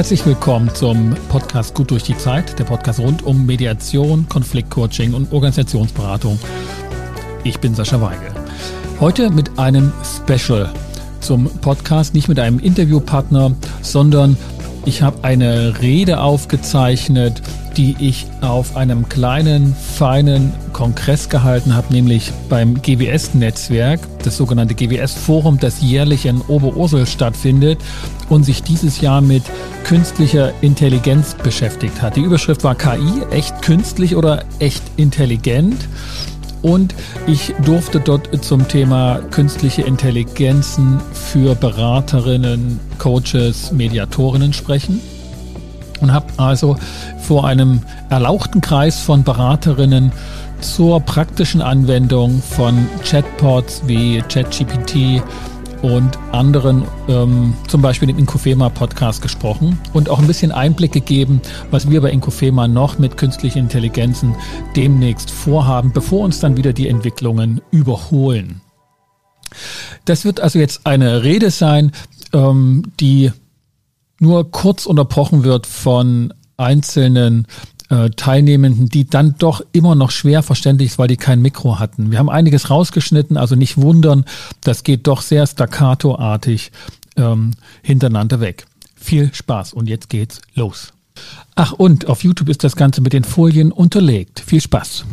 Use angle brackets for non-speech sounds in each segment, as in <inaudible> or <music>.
Herzlich willkommen zum Podcast Gut durch die Zeit, der Podcast rund um Mediation, Konfliktcoaching und Organisationsberatung. Ich bin Sascha Weigel. Heute mit einem Special zum Podcast, nicht mit einem Interviewpartner, sondern ich habe eine Rede aufgezeichnet, die ich auf einem kleinen, feinen Kongress gehalten habe, nämlich beim GWS-Netzwerk, das sogenannte GWS-Forum, das jährlich in Oberursel stattfindet und sich dieses Jahr mit künstlicher Intelligenz beschäftigt hat. Die Überschrift war KI, echt künstlich oder echt intelligent? Und ich durfte dort zum Thema künstliche Intelligenzen für Beraterinnen, Coaches, Mediatorinnen sprechen und habe also vor einem erlauchten Kreis von Beraterinnen zur praktischen Anwendung von Chatbots wie ChatGPT und anderen, ähm, zum Beispiel dem Inkofema Podcast gesprochen und auch ein bisschen Einblick gegeben, was wir bei Inkofema noch mit künstlichen Intelligenzen demnächst vorhaben, bevor uns dann wieder die Entwicklungen überholen. Das wird also jetzt eine Rede sein, ähm, die nur kurz unterbrochen wird von einzelnen äh, Teilnehmenden, die dann doch immer noch schwer verständlich ist, weil die kein Mikro hatten. Wir haben einiges rausgeschnitten, also nicht wundern, das geht doch sehr staccatoartig ähm, hintereinander weg. Viel Spaß und jetzt geht's los. Ach und auf YouTube ist das Ganze mit den Folien unterlegt. Viel Spaß.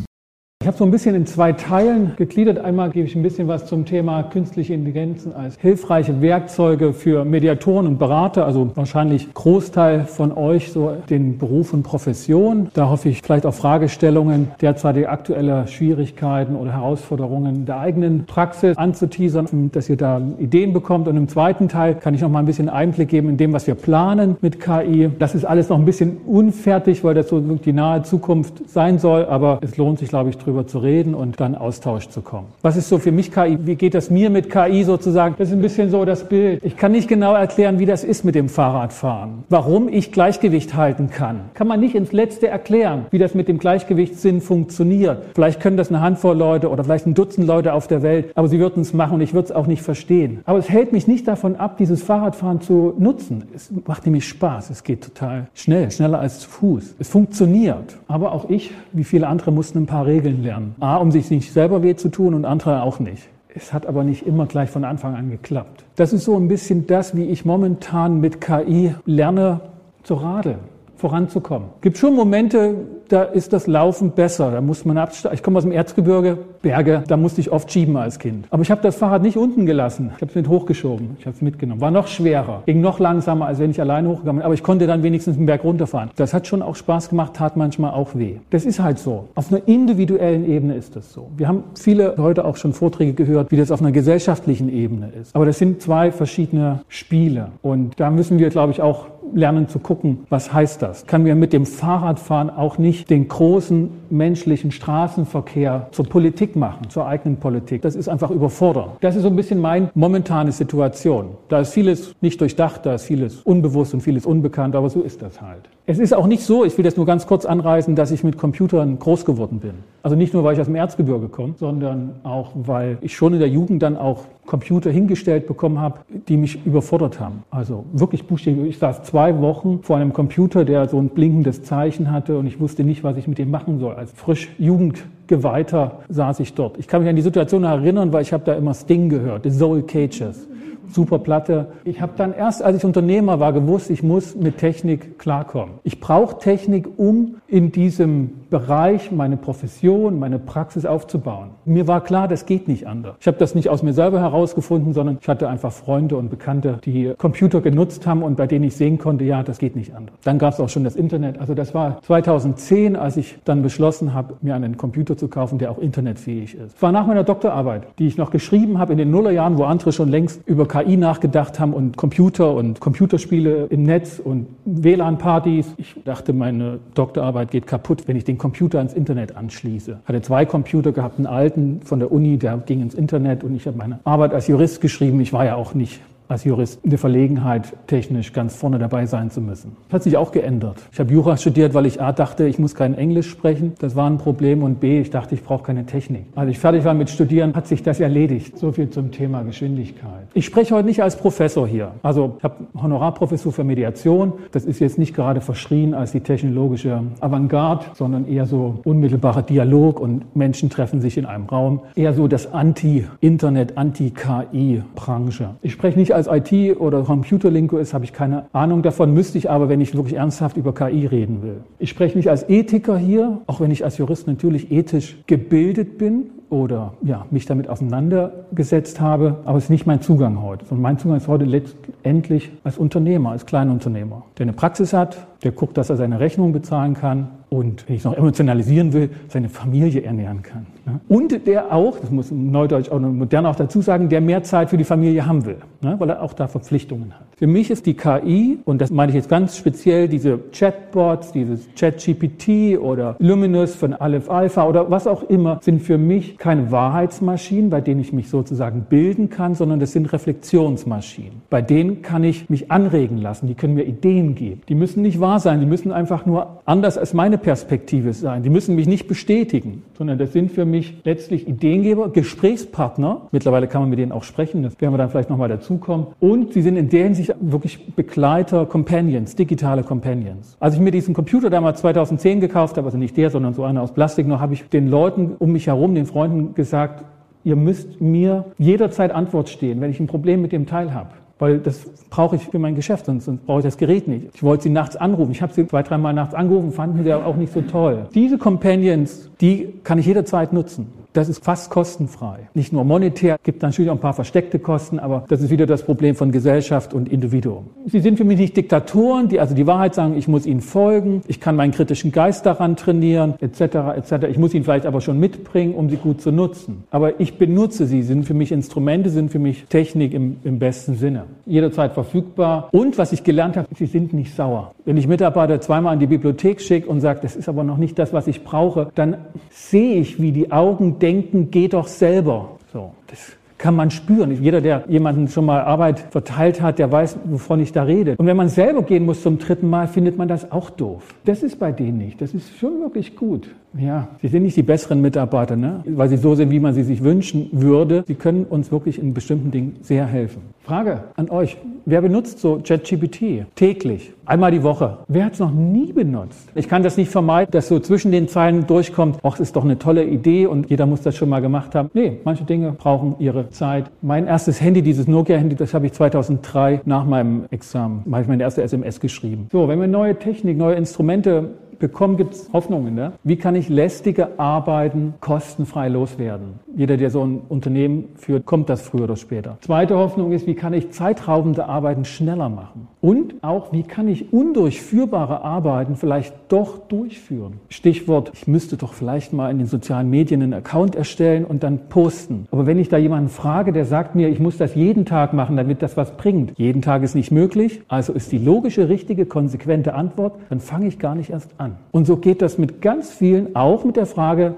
Ich habe so ein bisschen in zwei Teilen gegliedert. Einmal gebe ich ein bisschen was zum Thema künstliche Intelligenzen als hilfreiche Werkzeuge für Mediatoren und Berater, also wahrscheinlich Großteil von euch so den Beruf und Profession. Da hoffe ich vielleicht auch Fragestellungen, derzeitige aktuelle Schwierigkeiten oder Herausforderungen der eigenen Praxis anzuteasern, dass ihr da Ideen bekommt. Und im zweiten Teil kann ich noch mal ein bisschen Einblick geben in dem, was wir planen mit KI. Das ist alles noch ein bisschen unfertig, weil das so die nahe Zukunft sein soll, aber es lohnt sich, glaube ich, drüber zu reden und dann Austausch zu kommen. Was ist so für mich KI? Wie geht das mir mit KI sozusagen? Das ist ein bisschen so das Bild. Ich kann nicht genau erklären, wie das ist mit dem Fahrradfahren. Warum ich Gleichgewicht halten kann. Kann man nicht ins Letzte erklären, wie das mit dem Gleichgewichtssinn funktioniert. Vielleicht können das eine Handvoll Leute oder vielleicht ein Dutzend Leute auf der Welt, aber sie würden es machen und ich würde es auch nicht verstehen. Aber es hält mich nicht davon ab, dieses Fahrradfahren zu nutzen. Es macht nämlich Spaß. Es geht total schnell, schneller als zu Fuß. Es funktioniert. Aber auch ich, wie viele andere, mussten ein paar Regeln lernen. A, um sich nicht selber weh zu tun und andere auch nicht. Es hat aber nicht immer gleich von Anfang an geklappt. Das ist so ein bisschen das, wie ich momentan mit KI lerne zu radeln voranzukommen. Es gibt schon Momente, da ist das Laufen besser. Da muss man absteigen. Ich komme aus dem Erzgebirge, Berge, da musste ich oft schieben als Kind. Aber ich habe das Fahrrad nicht unten gelassen. Ich habe es mit hochgeschoben. Ich habe es mitgenommen. War noch schwerer. Ging noch langsamer, als wenn ich alleine hochgegangen bin. Aber ich konnte dann wenigstens den Berg runterfahren. Das hat schon auch Spaß gemacht, tat manchmal auch weh. Das ist halt so. Auf einer individuellen Ebene ist das so. Wir haben viele heute auch schon Vorträge gehört, wie das auf einer gesellschaftlichen Ebene ist. Aber das sind zwei verschiedene Spiele. Und da müssen wir, glaube ich, auch lernen zu gucken, was heißt das? Kann wir mit dem Fahrradfahren auch nicht den großen menschlichen Straßenverkehr zur Politik machen, zur eigenen Politik? Das ist einfach überfordern. Das ist so ein bisschen meine momentane Situation. Da ist vieles nicht durchdacht, da ist vieles unbewusst und vieles unbekannt, aber so ist das halt. Es ist auch nicht so, ich will das nur ganz kurz anreißen, dass ich mit Computern groß geworden bin. Also nicht nur, weil ich aus dem Erzgebirge komme, sondern auch, weil ich schon in der Jugend dann auch Computer hingestellt bekommen habe, die mich überfordert haben. Also wirklich buchstäblich. Ich saß zwei Wochen vor einem Computer, der so ein blinkendes Zeichen hatte und ich wusste nicht, was ich mit dem machen soll. Als frisch Jugendgeweihter saß ich dort. Ich kann mich an die Situation erinnern, weil ich habe da immer Sting gehört, The Soul Cages super Platte. Ich habe dann erst, als ich Unternehmer war, gewusst, ich muss mit Technik klarkommen. Ich brauche Technik, um in diesem Bereich meine Profession, meine Praxis aufzubauen. Mir war klar, das geht nicht anders. Ich habe das nicht aus mir selber herausgefunden, sondern ich hatte einfach Freunde und Bekannte, die Computer genutzt haben und bei denen ich sehen konnte, ja, das geht nicht anders. Dann gab es auch schon das Internet. Also das war 2010, als ich dann beschlossen habe, mir einen Computer zu kaufen, der auch internetfähig ist. Es war nach meiner Doktorarbeit, die ich noch geschrieben habe in den Nullerjahren, wo andere schon längst über KI nachgedacht haben und Computer und Computerspiele im Netz und WLAN-Partys. Ich dachte, meine Doktorarbeit geht kaputt, wenn ich den Computer ans Internet anschließe. Ich hatte zwei Computer gehabt, einen alten von der Uni, der ging ins Internet und ich habe meine Arbeit als Jurist geschrieben. Ich war ja auch nicht als Jurist eine Verlegenheit, technisch ganz vorne dabei sein zu müssen. Hat sich auch geändert. Ich habe Jura studiert, weil ich A dachte, ich muss kein Englisch sprechen. Das war ein Problem. Und B, ich dachte, ich brauche keine Technik. Als ich fertig war mit Studieren, hat sich das erledigt. So viel zum Thema Geschwindigkeit. Ich spreche heute nicht als Professor hier. Also ich habe Honorarprofessur für Mediation. Das ist jetzt nicht gerade verschrien als die technologische Avantgarde, sondern eher so unmittelbarer Dialog und Menschen treffen sich in einem Raum. Eher so das Anti-Internet, Anti-KI-Branche. Ich spreche nicht als IT- oder Computerlinguist, habe ich keine Ahnung davon, müsste ich aber, wenn ich wirklich ernsthaft über KI reden will. Ich spreche nicht als Ethiker hier, auch wenn ich als Jurist natürlich ethisch gebildet bin oder ja, mich damit auseinandergesetzt habe, aber es ist nicht mein Zugang heute. Und mein Zugang ist heute letztendlich als Unternehmer, als Kleinunternehmer, der eine Praxis hat, der guckt, dass er seine Rechnung bezahlen kann und, wenn ich es noch emotionalisieren will, seine Familie ernähren kann. Und der auch, das muss Neudeutsch auch modern auch dazu sagen, der mehr Zeit für die Familie haben will, ne? weil er auch da Verpflichtungen hat. Für mich ist die KI, und das meine ich jetzt ganz speziell, diese Chatbots, dieses ChatGPT oder Luminous von Aleph Alpha oder was auch immer, sind für mich keine Wahrheitsmaschinen, bei denen ich mich sozusagen bilden kann, sondern das sind Reflexionsmaschinen. Bei denen kann ich mich anregen lassen, die können mir Ideen geben. Die müssen nicht wahr sein, die müssen einfach nur anders als meine Perspektive sein. Die müssen mich nicht bestätigen, sondern das sind für mich letztlich Ideengeber, Gesprächspartner. Mittlerweile kann man mit denen auch sprechen, das werden wir dann vielleicht nochmal dazukommen. Und sie sind in der Hinsicht wirklich Begleiter, Companions, digitale Companions. Als ich mir diesen Computer damals 2010 gekauft habe, also nicht der, sondern so einer aus Plastik noch, habe ich den Leuten um mich herum, den Freunden gesagt, ihr müsst mir jederzeit Antwort stehen, wenn ich ein Problem mit dem Teil habe weil das brauche ich für mein Geschäft, sonst, brauche ich das Gerät nicht. Ich wollte sie nachts anrufen. Ich habe sie zwei, dreimal nachts angerufen, fanden sie auch nicht so toll. Diese Companions, die kann ich jederzeit nutzen. Das ist fast kostenfrei. Nicht nur monetär, gibt natürlich auch ein paar versteckte Kosten, aber das ist wieder das Problem von Gesellschaft und Individuum. Sie sind für mich nicht Diktatoren, die also die Wahrheit sagen, ich muss ihnen folgen, ich kann meinen kritischen Geist daran trainieren, etc., etc. Ich muss ihn vielleicht aber schon mitbringen, um sie gut zu nutzen. Aber ich benutze sie, sind für mich Instrumente, sind für mich Technik im, im besten Sinne. Jederzeit verfügbar. Und was ich gelernt habe, sie sind nicht sauer. Wenn ich Mitarbeiter zweimal in die Bibliothek schicke und sage, das ist aber noch nicht das, was ich brauche, dann sehe ich, wie die Augen denken, geh doch selber. So, das kann man spüren. Jeder, der jemanden schon mal Arbeit verteilt hat, der weiß, wovon ich da rede. Und wenn man selber gehen muss zum dritten Mal, findet man das auch doof. Das ist bei denen nicht. Das ist schon wirklich gut. Ja, sie sind nicht die besseren Mitarbeiter, ne? weil sie so sind, wie man sie sich wünschen würde. Sie können uns wirklich in bestimmten Dingen sehr helfen. Frage an euch. Wer benutzt so ChatGPT täglich? Einmal die Woche. Wer hat es noch nie benutzt? Ich kann das nicht vermeiden, dass so zwischen den Zeilen durchkommt, ach, ist doch eine tolle Idee und jeder muss das schon mal gemacht haben. Nee, manche Dinge brauchen ihre Zeit. Mein erstes Handy, dieses Nokia-Handy, das habe ich 2003 nach meinem Examen, habe ich meine erste SMS geschrieben. So, wenn wir neue Technik, neue Instrumente bekommen, gibt es Hoffnungen. Ne? Wie kann ich lästige Arbeiten kostenfrei loswerden? Jeder, der so ein Unternehmen führt, kommt das früher oder später. Zweite Hoffnung ist, wie kann ich zeitraubende Arbeiten schneller machen? Und auch, wie kann ich undurchführbare Arbeiten vielleicht doch durchführen? Stichwort, ich müsste doch vielleicht mal in den sozialen Medien einen Account erstellen und dann posten. Aber wenn ich da jemanden frage, der sagt mir, ich muss das jeden Tag machen, damit das was bringt. Jeden Tag ist nicht möglich. Also ist die logische, richtige, konsequente Antwort, dann fange ich gar nicht erst an an. Und so geht das mit ganz vielen, auch mit der Frage,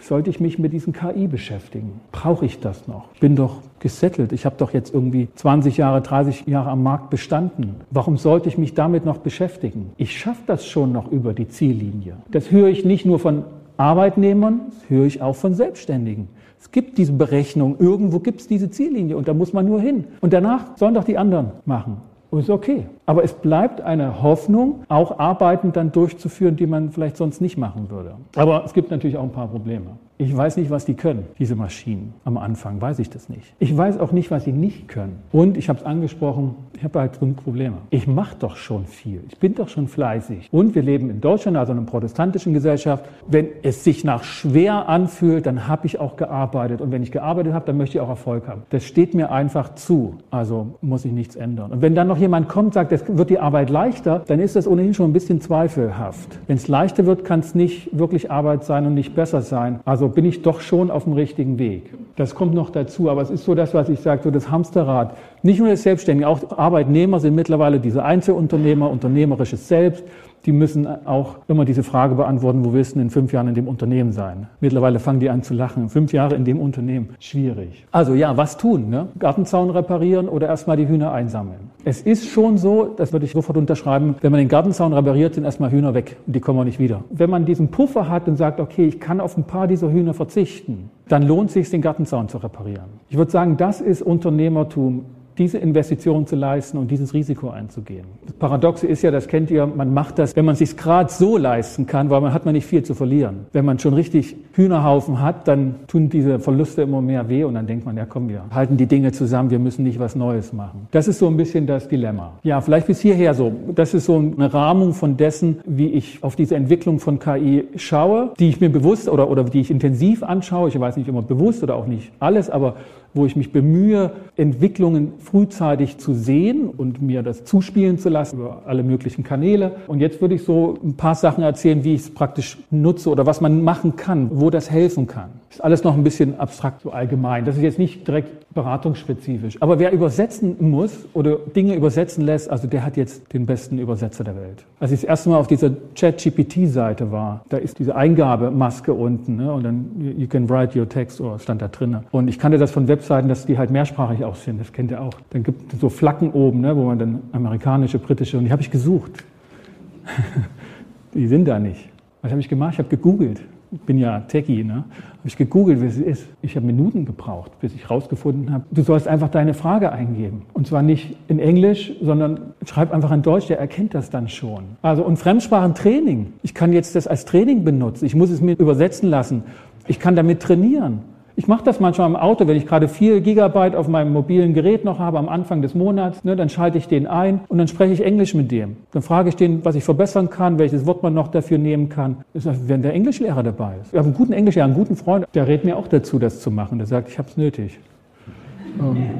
sollte ich mich mit diesem KI beschäftigen? Brauche ich das noch? Ich bin doch gesettelt. Ich habe doch jetzt irgendwie 20 Jahre, 30 Jahre am Markt bestanden. Warum sollte ich mich damit noch beschäftigen? Ich schaffe das schon noch über die Ziellinie. Das höre ich nicht nur von Arbeitnehmern, das höre ich auch von Selbstständigen. Es gibt diese Berechnung, irgendwo gibt es diese Ziellinie und da muss man nur hin. Und danach sollen doch die anderen machen. Und ist okay. Aber es bleibt eine Hoffnung, auch Arbeiten dann durchzuführen, die man vielleicht sonst nicht machen würde. Aber es gibt natürlich auch ein paar Probleme. Ich weiß nicht, was die können, diese Maschinen. Am Anfang weiß ich das nicht. Ich weiß auch nicht, was sie nicht können. Und ich habe es angesprochen, ich habe halt fünf Probleme. Ich mache doch schon viel. Ich bin doch schon fleißig. Und wir leben in Deutschland, also in einer protestantischen Gesellschaft. Wenn es sich nach schwer anfühlt, dann habe ich auch gearbeitet. Und wenn ich gearbeitet habe, dann möchte ich auch Erfolg haben. Das steht mir einfach zu. Also muss ich nichts ändern. Und wenn dann noch jemand kommt sagt, es wird die Arbeit leichter, dann ist das ohnehin schon ein bisschen zweifelhaft. Wenn es leichter wird, kann es nicht wirklich Arbeit sein und nicht besser sein. Also Also bin ich doch schon auf dem richtigen Weg. Das kommt noch dazu, aber es ist so das, was ich sage, so das Hamsterrad. Nicht nur Selbstständige, auch Arbeitnehmer sind mittlerweile diese Einzelunternehmer, unternehmerisches Selbst die müssen auch immer diese Frage beantworten, wo willst du in fünf Jahren in dem Unternehmen sein? Mittlerweile fangen die an zu lachen. Fünf Jahre in dem Unternehmen, schwierig. Also ja, was tun? Ne? Gartenzaun reparieren oder erstmal die Hühner einsammeln? Es ist schon so, das würde ich sofort unterschreiben, wenn man den Gartenzaun repariert, sind erstmal Hühner weg und die kommen auch nicht wieder. Wenn man diesen Puffer hat und sagt, okay, ich kann auf ein paar dieser Hühner verzichten, dann lohnt es sich, den Gartenzaun zu reparieren. Ich würde sagen, das ist Unternehmertum diese Investition zu leisten und dieses Risiko einzugehen. Das Paradoxe ist ja, das kennt ihr, man macht das, wenn man sich gerade so leisten kann, weil man hat man nicht viel zu verlieren. Wenn man schon richtig Hühnerhaufen hat, dann tun diese Verluste immer mehr weh und dann denkt man, ja komm, wir halten die Dinge zusammen, wir müssen nicht was Neues machen. Das ist so ein bisschen das Dilemma. Ja, vielleicht bis hierher so. Das ist so eine Rahmung von dessen, wie ich auf diese Entwicklung von KI schaue, die ich mir bewusst oder, oder die ich intensiv anschaue. Ich weiß nicht immer bewusst oder auch nicht alles, aber wo ich mich bemühe, Entwicklungen frühzeitig zu sehen und mir das zuspielen zu lassen über alle möglichen Kanäle. Und jetzt würde ich so ein paar Sachen erzählen, wie ich es praktisch nutze oder was man machen kann, wo das helfen kann. Ist alles noch ein bisschen abstrakt, so allgemein. Das ist jetzt nicht direkt beratungsspezifisch. Aber wer übersetzen muss oder Dinge übersetzen lässt, also der hat jetzt den besten Übersetzer der Welt. Als ich das erste Mal auf dieser Chat-GPT-Seite war, da ist diese Eingabemaske unten ne, und dann you can write your text oder stand da drin. Und ich kannte das von Webseiten, dass die halt mehrsprachig auch sind. Das kennt ihr auch. Dann gibt es so Flaggen oben, ne, wo man dann amerikanische, britische und die habe ich gesucht. <laughs> die sind da nicht. Was habe ich gemacht? Ich habe gegoogelt ich bin ja Techie, ne? habe ich gegoogelt, wie es ist. Ich habe Minuten gebraucht, bis ich rausgefunden habe, du sollst einfach deine Frage eingeben. Und zwar nicht in Englisch, sondern schreib einfach in Deutsch, der erkennt das dann schon. Also und Fremdsprachentraining. Ich kann jetzt das als Training benutzen. Ich muss es mir übersetzen lassen. Ich kann damit trainieren. Ich mache das manchmal im Auto, wenn ich gerade vier Gigabyte auf meinem mobilen Gerät noch habe am Anfang des Monats, ne, dann schalte ich den ein und dann spreche ich Englisch mit dem. Dann frage ich den, was ich verbessern kann, welches Wort man noch dafür nehmen kann. Ist, wenn der Englischlehrer dabei ist. Ich habe einen guten Englischlehrer, einen guten Freund, der rät mir auch dazu, das zu machen. Der sagt, ich habe es nötig. Ähm,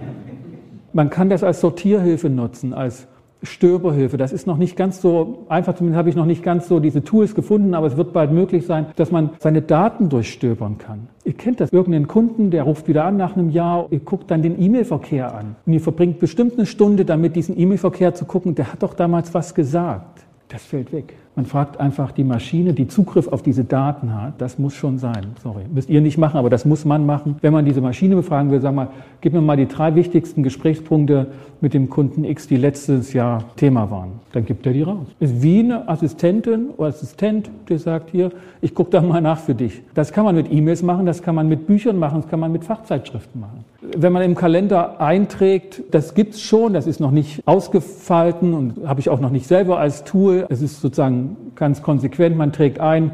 man kann das als Sortierhilfe nutzen, als Stöberhilfe. Das ist noch nicht ganz so einfach, zumindest habe ich noch nicht ganz so diese Tools gefunden, aber es wird bald möglich sein, dass man seine Daten durchstöbern kann. Ihr kennt das, irgendeinen Kunden, der ruft wieder an nach einem Jahr, ihr guckt dann den E-Mail-Verkehr an und ihr verbringt bestimmt eine Stunde damit, diesen E-Mail-Verkehr zu gucken, der hat doch damals was gesagt. Das fällt weg. Man fragt einfach die Maschine, die Zugriff auf diese Daten hat. Das muss schon sein. Sorry, müsst ihr nicht machen, aber das muss man machen. Wenn man diese Maschine befragen will, sag mal, gib mir mal die drei wichtigsten Gesprächspunkte mit dem Kunden X, die letztes Jahr Thema waren. Dann gibt er die raus. Ist wie eine Assistentin oder Assistent, der sagt hier, ich gucke da mal nach für dich. Das kann man mit E-Mails machen, das kann man mit Büchern machen, das kann man mit Fachzeitschriften machen. Wenn man im Kalender einträgt, das gibt's schon, das ist noch nicht ausgefalten und habe ich auch noch nicht selber als Tool. Es ist sozusagen ganz konsequent, man trägt ein,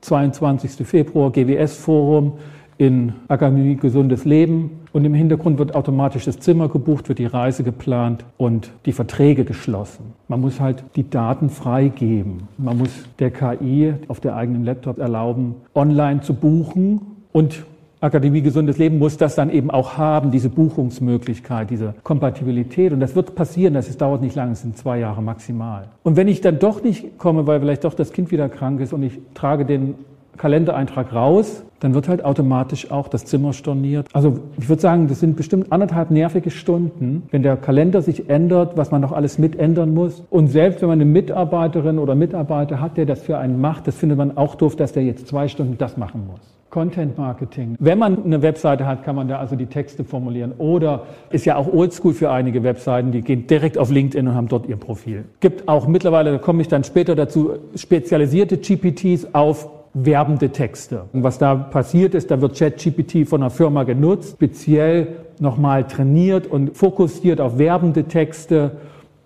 22. Februar GWS-Forum, in Akademie Gesundes Leben und im Hintergrund wird automatisch das Zimmer gebucht, wird die Reise geplant und die Verträge geschlossen. Man muss halt die Daten freigeben. Man muss der KI auf der eigenen Laptop erlauben, online zu buchen und Akademie Gesundes Leben muss das dann eben auch haben, diese Buchungsmöglichkeit, diese Kompatibilität. Und das wird passieren, das dauert nicht lange, es sind zwei Jahre maximal. Und wenn ich dann doch nicht komme, weil vielleicht doch das Kind wieder krank ist und ich trage den Kalendereintrag raus, dann wird halt automatisch auch das Zimmer storniert. Also ich würde sagen, das sind bestimmt anderthalb nervige Stunden, wenn der Kalender sich ändert, was man noch alles mitändern muss. Und selbst wenn man eine Mitarbeiterin oder Mitarbeiter hat, der das für einen macht, das findet man auch doof, dass der jetzt zwei Stunden das machen muss. Content Marketing. Wenn man eine Webseite hat, kann man da also die Texte formulieren. Oder ist ja auch oldschool für einige Webseiten, die gehen direkt auf LinkedIn und haben dort ihr Profil. Gibt auch mittlerweile, da komme ich dann später dazu, spezialisierte GPTs auf werbende Texte. Und was da passiert ist, da wird ChatGPT von einer Firma genutzt, speziell nochmal trainiert und fokussiert auf werbende Texte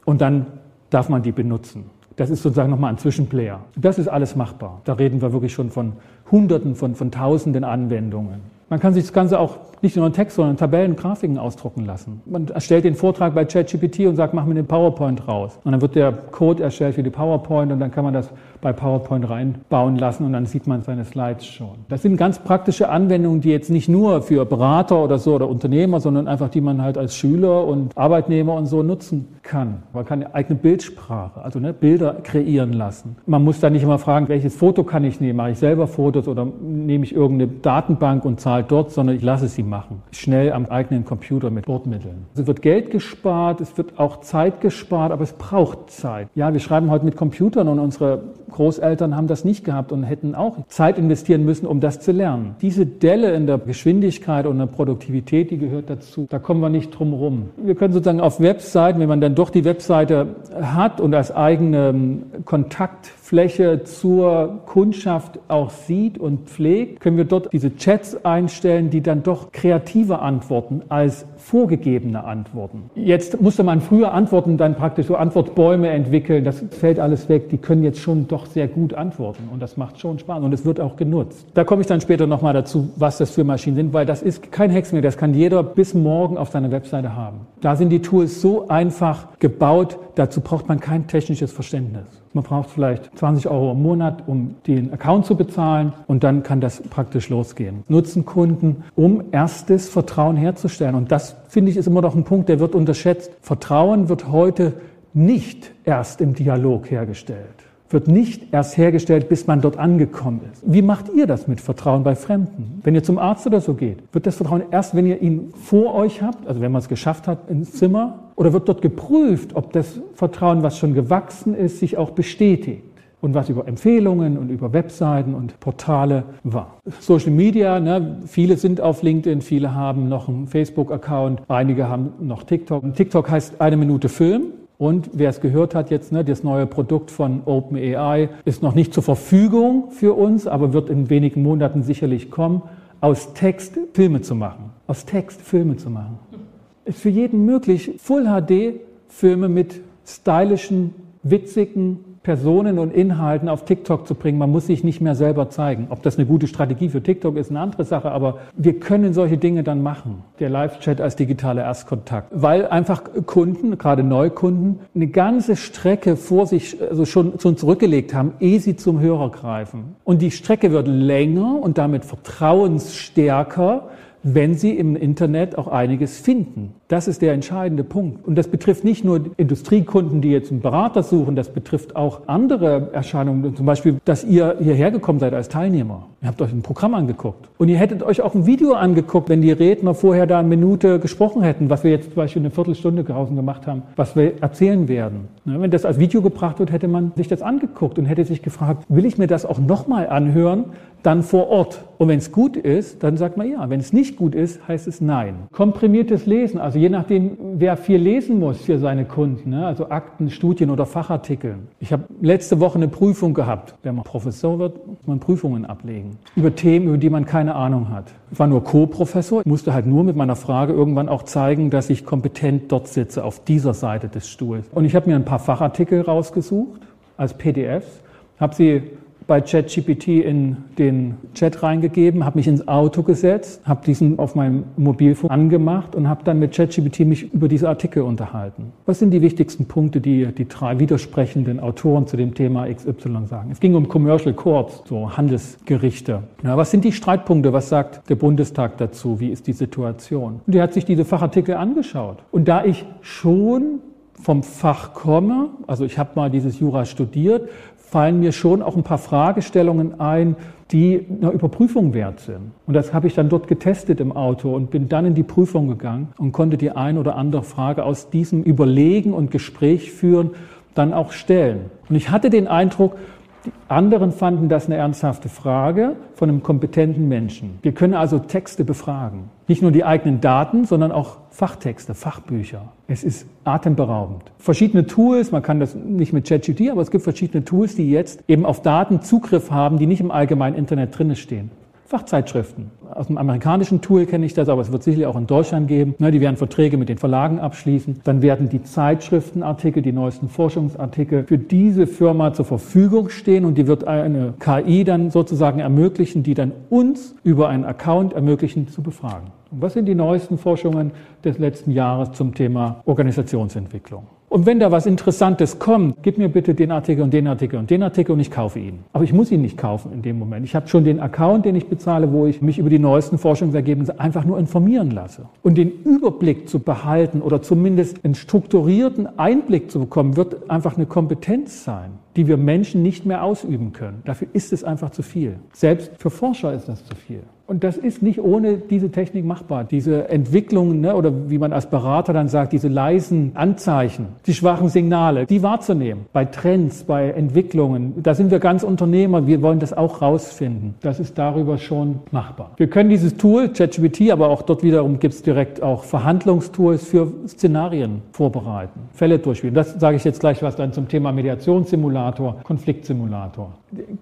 und dann darf man die benutzen. Das ist sozusagen nochmal ein Zwischenplayer. Das ist alles machbar. Da reden wir wirklich schon von Hunderten, von, von Tausenden Anwendungen. Man kann sich das Ganze auch nicht nur in Text, sondern in Tabellen, Grafiken ausdrucken lassen. Man erstellt den Vortrag bei ChatGPT und sagt, mach mir den PowerPoint raus. Und dann wird der Code erstellt für die PowerPoint und dann kann man das bei PowerPoint reinbauen lassen und dann sieht man seine Slides schon. Das sind ganz praktische Anwendungen, die jetzt nicht nur für Berater oder so oder Unternehmer, sondern einfach die man halt als Schüler und Arbeitnehmer und so nutzen kann. Man kann eine eigene Bildsprache, also ne, Bilder kreieren lassen. Man muss da nicht immer fragen, welches Foto kann ich nehmen? Mache ich selber Fotos oder nehme ich irgendeine Datenbank und zahle dort, sondern ich lasse sie machen. Schnell am eigenen Computer mit Bordmitteln. Es wird Geld gespart, es wird auch Zeit gespart, aber es braucht Zeit. Ja, wir schreiben heute mit Computern und unsere Großeltern haben das nicht gehabt und hätten auch Zeit investieren müssen, um das zu lernen. Diese Delle in der Geschwindigkeit und der Produktivität, die gehört dazu. Da kommen wir nicht drum rum. Wir können sozusagen auf Webseiten, wenn man dann doch die Webseite hat und als eigene ähm, Kontaktfläche zur Kundschaft auch sieht und pflegt, können wir dort diese Chats einstellen, die dann doch kreativer antworten als vorgegebene Antworten. Jetzt musste man früher Antworten dann praktisch so Antwortbäume entwickeln. Das fällt alles weg. Die können jetzt schon doch sehr gut antworten und das macht schon Spaß und es wird auch genutzt. Da komme ich dann später nochmal dazu, was das für Maschinen sind, weil das ist kein Hexen mehr. Das kann jeder bis morgen auf seiner Webseite haben. Da sind die Tools so einfach gebaut, dazu braucht man kein technisches Verständnis. Man braucht vielleicht 20 Euro im Monat, um den Account zu bezahlen und dann kann das praktisch losgehen. Nutzen Kunden, um erstes Vertrauen herzustellen. Und das, finde ich, ist immer noch ein Punkt, der wird unterschätzt. Vertrauen wird heute nicht erst im Dialog hergestellt wird nicht erst hergestellt, bis man dort angekommen ist. Wie macht ihr das mit Vertrauen bei Fremden? Wenn ihr zum Arzt oder so geht, wird das Vertrauen erst, wenn ihr ihn vor euch habt, also wenn man es geschafft hat, ins Zimmer, oder wird dort geprüft, ob das Vertrauen, was schon gewachsen ist, sich auch bestätigt? Und was über Empfehlungen und über Webseiten und Portale war. Social Media, ne, viele sind auf LinkedIn, viele haben noch einen Facebook-Account, einige haben noch TikTok. TikTok heißt eine Minute Film. Und wer es gehört hat jetzt, ne, das neue Produkt von OpenAI ist noch nicht zur Verfügung für uns, aber wird in wenigen Monaten sicherlich kommen, aus Text Filme zu machen. Aus Text Filme zu machen. Ist für jeden möglich, Full HD Filme mit stylischen, witzigen, Personen und Inhalten auf TikTok zu bringen. Man muss sich nicht mehr selber zeigen. Ob das eine gute Strategie für TikTok ist, eine andere Sache, aber wir können solche Dinge dann machen. Der Live-Chat als digitaler Erstkontakt. Weil einfach Kunden, gerade Neukunden, eine ganze Strecke vor sich, also schon, schon zurückgelegt haben, ehe sie zum Hörer greifen. Und die Strecke wird länger und damit vertrauensstärker, wenn sie im Internet auch einiges finden. Das ist der entscheidende Punkt. Und das betrifft nicht nur Industriekunden, die jetzt einen Berater suchen, das betrifft auch andere Erscheinungen. Zum Beispiel, dass ihr hierher gekommen seid als Teilnehmer. Ihr habt euch ein Programm angeguckt. Und ihr hättet euch auch ein Video angeguckt, wenn die Redner vorher da eine Minute gesprochen hätten, was wir jetzt zum Beispiel eine Viertelstunde draußen gemacht haben, was wir erzählen werden. Ne, wenn das als Video gebracht wird, hätte man sich das angeguckt und hätte sich gefragt, will ich mir das auch nochmal anhören, dann vor Ort. Und wenn es gut ist, dann sagt man ja. Wenn es nicht gut ist, heißt es nein. Komprimiertes Lesen, also je nachdem, wer viel lesen muss für seine Kunden, ne? also Akten, Studien oder Fachartikel. Ich habe letzte Woche eine Prüfung gehabt. Wenn man Professor wird, muss man Prüfungen ablegen über Themen, über die man keine Ahnung hat. Ich war nur Co-Professor, musste halt nur mit meiner Frage irgendwann auch zeigen, dass ich kompetent dort sitze, auf dieser Seite des Stuhls. Und ich habe mir ein paar Fachartikel rausgesucht als PDFs, habe sie bei ChatGPT in den Chat reingegeben, habe mich ins Auto gesetzt, habe diesen auf meinem Mobilfunk angemacht und habe dann mit ChatGPT mich über diese Artikel unterhalten. Was sind die wichtigsten Punkte, die die drei widersprechenden Autoren zu dem Thema XY sagen? Es ging um Commercial Courts, so Handelsgerichte. Ja, was sind die Streitpunkte? Was sagt der Bundestag dazu? Wie ist die Situation? Und die hat sich diese Fachartikel angeschaut. Und da ich schon vom Fach komme, also ich habe mal dieses Jura studiert, fallen mir schon auch ein paar Fragestellungen ein, die eine Überprüfung wert sind. Und das habe ich dann dort getestet im Auto und bin dann in die Prüfung gegangen und konnte die ein oder andere Frage aus diesem Überlegen und Gespräch führen dann auch stellen. Und ich hatte den Eindruck, die anderen fanden das eine ernsthafte Frage von einem kompetenten Menschen. Wir können also Texte befragen. Nicht nur die eigenen Daten, sondern auch Fachtexte, Fachbücher. Es ist atemberaubend. Verschiedene Tools, man kann das nicht mit ChatGPT, aber es gibt verschiedene Tools, die jetzt eben auf Daten Zugriff haben, die nicht im allgemeinen Internet drinne stehen. Fachzeitschriften. Aus dem amerikanischen Tool kenne ich das, aber es wird sicherlich auch in Deutschland geben. Die werden Verträge mit den Verlagen abschließen. Dann werden die Zeitschriftenartikel, die neuesten Forschungsartikel für diese Firma zur Verfügung stehen und die wird eine KI dann sozusagen ermöglichen, die dann uns über einen Account ermöglichen zu befragen. Und was sind die neuesten Forschungen des letzten Jahres zum Thema Organisationsentwicklung? Und wenn da was Interessantes kommt, gib mir bitte den Artikel und den Artikel und den Artikel und ich kaufe ihn. Aber ich muss ihn nicht kaufen in dem Moment. Ich habe schon den Account, den ich bezahle, wo ich mich über die neuesten Forschungsergebnisse einfach nur informieren lasse. Und den Überblick zu behalten oder zumindest einen strukturierten Einblick zu bekommen, wird einfach eine Kompetenz sein, die wir Menschen nicht mehr ausüben können. Dafür ist es einfach zu viel. Selbst für Forscher ist das zu viel. Und das ist nicht ohne diese Technik machbar. Diese Entwicklungen, ne, oder wie man als Berater dann sagt, diese leisen Anzeichen, die schwachen Signale, die wahrzunehmen. Bei Trends, bei Entwicklungen, da sind wir ganz Unternehmer, wir wollen das auch rausfinden. Das ist darüber schon machbar. Wir können dieses Tool, ChatGPT, aber auch dort wiederum gibt es direkt auch Verhandlungstools für Szenarien vorbereiten, Fälle durchspielen. Das sage ich jetzt gleich was dann zum Thema Mediationssimulator, Konfliktsimulator.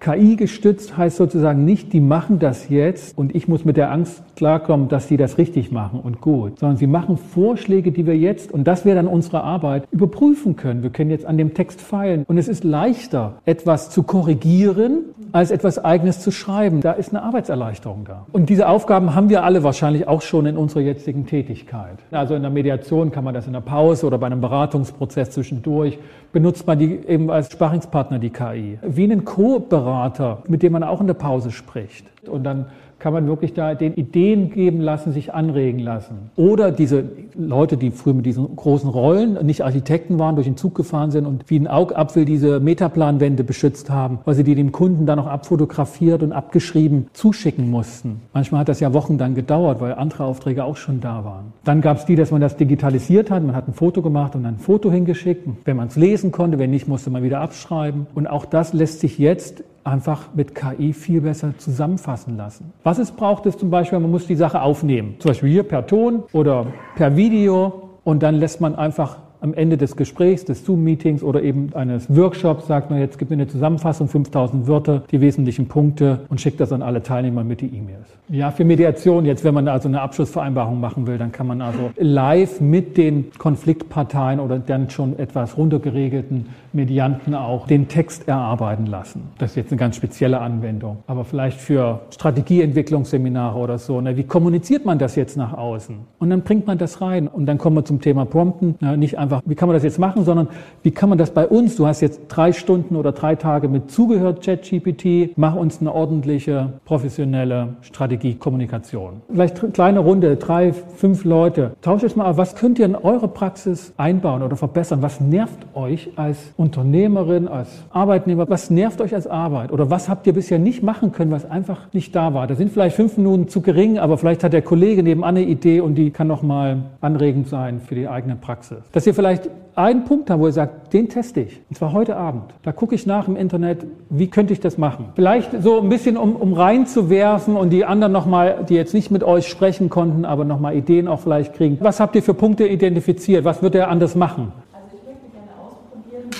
KI gestützt heißt sozusagen nicht, die machen das jetzt und ich muss mit der Angst klarkommen, dass sie das richtig machen und gut, sondern sie machen Vorschläge, die wir jetzt, und das wäre dann unsere Arbeit, überprüfen können. Wir können jetzt an dem Text feilen und es ist leichter, etwas zu korrigieren, als etwas Eigenes zu schreiben. Da ist eine Arbeitserleichterung da. Und diese Aufgaben haben wir alle wahrscheinlich auch schon in unserer jetzigen Tätigkeit. Also in der Mediation kann man das in der Pause oder bei einem Beratungsprozess zwischendurch benutzt man die eben als Sparingspartner, die KI. Wie einen Co-Berater, mit dem man auch in der Pause spricht. Und dann kann man wirklich da den Ideen geben lassen, sich anregen lassen. Oder diese Leute, die früher mit diesen großen Rollen nicht Architekten waren, durch den Zug gefahren sind und wie ein Augapfel diese Metaplanwände beschützt haben, weil sie die dem Kunden dann noch abfotografiert und abgeschrieben zuschicken mussten. Manchmal hat das ja Wochen dann gedauert, weil andere Aufträge auch schon da waren. Dann gab es die, dass man das digitalisiert hat. Man hat ein Foto gemacht und ein Foto hingeschickt. Wenn man es lesen konnte, wenn nicht, musste man wieder abschreiben. Und auch das lässt sich jetzt einfach mit KI viel besser zusammenfassen lassen. Was es braucht, ist zum Beispiel, man muss die Sache aufnehmen. Zum Beispiel hier per Ton oder per Video und dann lässt man einfach am Ende des Gesprächs, des Zoom-Meetings oder eben eines Workshops sagt man, jetzt gibt mir eine Zusammenfassung, 5000 Wörter, die wesentlichen Punkte und schickt das an alle Teilnehmer mit die E-Mails. Ja, für Mediation, jetzt wenn man also eine Abschlussvereinbarung machen will, dann kann man also live mit den Konfliktparteien oder dann schon etwas runtergeregelten Medianten auch den Text erarbeiten lassen. Das ist jetzt eine ganz spezielle Anwendung. Aber vielleicht für Strategieentwicklungsseminare oder so, ne, wie kommuniziert man das jetzt nach außen? Und dann bringt man das rein und dann kommen wir zum Thema Prompten, ne, nicht einfach wie kann man das jetzt machen, sondern wie kann man das bei uns, du hast jetzt drei Stunden oder drei Tage mit zugehört, ChatGPT, mach uns eine ordentliche, professionelle Strategie, Kommunikation. Vielleicht eine kleine Runde, drei, fünf Leute. Tauscht euch mal was könnt ihr in eure Praxis einbauen oder verbessern? Was nervt euch als Unternehmerin, als Arbeitnehmer? Was nervt euch als Arbeit? Oder was habt ihr bisher nicht machen können, was einfach nicht da war? Da sind vielleicht fünf Minuten zu gering, aber vielleicht hat der Kollege nebenan eine Idee und die kann nochmal anregend sein für die eigene Praxis. Dass ihr vielleicht einen Punkt haben, wo ihr sagt, den teste ich. Und zwar heute Abend. Da gucke ich nach im Internet, wie könnte ich das machen. Vielleicht so ein bisschen, um, um reinzuwerfen und die anderen nochmal, die jetzt nicht mit euch sprechen konnten, aber nochmal Ideen auch vielleicht kriegen. Was habt ihr für Punkte identifiziert? Was wird er anders machen? Also ich möchte gerne ausprobieren,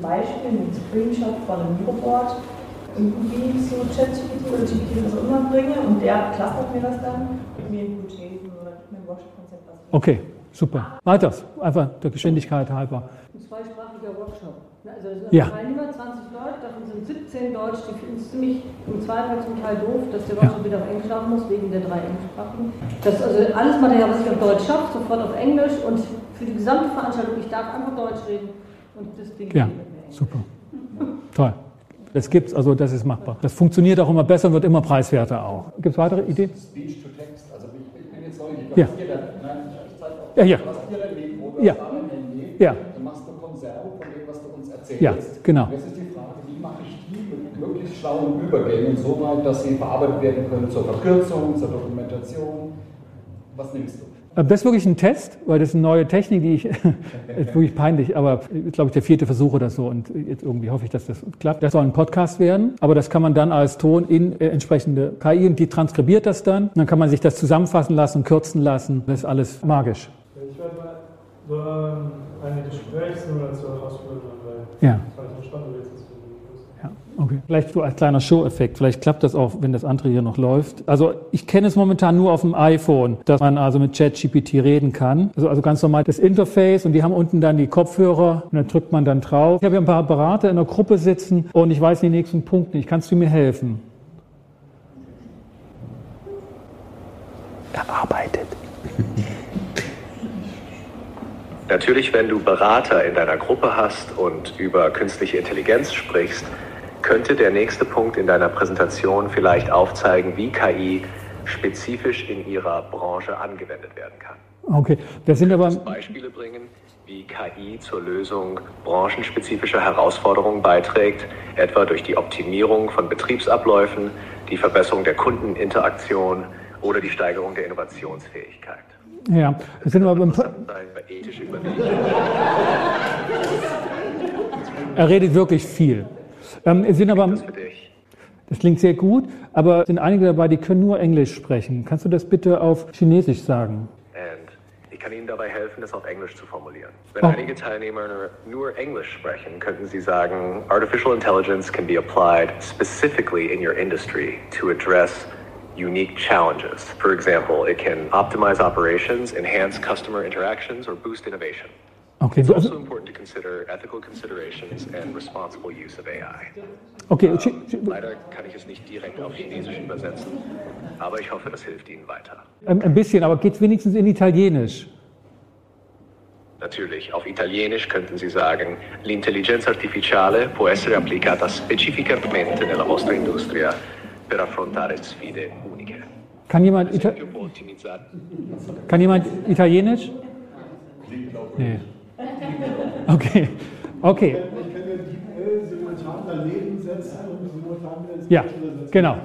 Beispiel einen Screenshot von einem Miroboard irgendwie zu ChatGPT oder GPT was auch immer bringe und der clustert mir das dann, gibt mir einen Guthaben oder gibt mir ein Workshop-Konzept. Okay. Super. Weiters, einfach der Geschwindigkeit halber. Ein zweisprachiger Workshop. Also es sind Ja. Teilnehmer, 20 Leute, davon sind 17 Deutsch, die finden es ziemlich im Zweifel zum Teil doof, dass der Workshop wieder auf Englisch laufen muss, wegen der drei Englischsprachigen. Das also alles Material, was ich auf Deutsch schaffe, sofort auf Englisch und für die gesamte Veranstaltung, ich darf einfach Deutsch reden und das Ding Ja, mit Englisch. Super. Toll. Das gibt's, also das ist machbar. Das funktioniert auch immer besser und wird immer preiswerter auch. Gibt es weitere Ideen? Speech to Text. Also ich, ich bin jetzt neugierig. Ja. Was hier dann, nein, ich zeige auch, Ja, ja. du hast hier dein Mikro, du Ja. ein Handy, Ja. dann machst du Konserve von dem, was du uns erzählst. Ja, genau. Jetzt ist die Frage, wie mache ich die mit möglichst schlauen Übergängen so weit, dass sie verarbeitet werden können zur Verkürzung, zur Dokumentation. Was nimmst du? Äh, Das ist wirklich ein Test, weil das ist eine neue Technik, die ich, <laughs> ist wirklich peinlich, aber ist, glaube ich, der vierte Versuch oder so und jetzt irgendwie hoffe ich, dass das klappt. Das soll ein Podcast werden, aber das kann man dann als Ton in äh, entsprechende KI und die transkribiert das dann. Und dann kann man sich das zusammenfassen lassen, kürzen lassen. Das ist alles magisch. Ich werde mal so ähm, eine Gesprächssimulation ausprobieren, weil Ja. das fand ich spannend, wie jetzt das für mich ist. Ja. Okay. Vielleicht so als kleiner Show-Effekt. Vielleicht klappt das auch, wenn das andere hier noch läuft. Also ich kenne es momentan nur auf dem iPhone, dass man also mit ChatGPT reden kann. Also, also ganz normal das Interface und die haben unten dann die Kopfhörer und dann drückt man dann drauf. Ich habe hier ein paar Berater in der Gruppe sitzen und ich weiß die nächsten Punkte nicht. Kannst du mir helfen? Er arbeitet. <laughs> Natürlich, wenn du Berater in deiner Gruppe hast und über künstliche Intelligenz sprichst, könnte der nächste Punkt in deiner Präsentation vielleicht aufzeigen, wie KI spezifisch in ihrer Branche angewendet werden kann. Okay, das sind aber Beispiele bringen, wie KI zur Lösung branchenspezifischer Herausforderungen beiträgt, etwa durch die Optimierung von Betriebsabläufen, die Verbesserung der Kundeninteraktion oder die Steigerung der Innovationsfähigkeit. ja, das sind aber beim, er redet wirklich viel. Ähm, es sind aber Das. Das klingt sehr gut, aber es sind einige dabei, die können nur Englisch sprechen. Kannst du das bitte auf Chinesisch sagen? Und ich kann Ihnen dabei helfen, das auf Englisch zu formulieren. Wenn Oh. einige Teilnehmer nur, nur Englisch sprechen, könnten sie sagen, Artificial intelligence can be applied specifically in your industry to address unique challenges. For example, it can optimize operations, enhance customer interactions, or boost innovation. Okay, It's also important to consider ethical considerations and responsible use of AI. okay, Chi- Leider kann ich es nicht direkt auf Chinesisch übersetzen, aber ich hoffe, das hilft Ihnen weiter. ein ein bisschen, aber geht's wenigstens in Italienisch? Natürlich, auf Italienisch könnten Sie sagen, l'intelligenza artificiale può essere applicata specificamente nella vostra industria per affrontare sfide uniche. Kann jemand, Ita kann jemand Italienisch? Nee. Okay, okay, Ich kann ja DeepL simultan daneben setzen und simultan wieder ins ja, genau.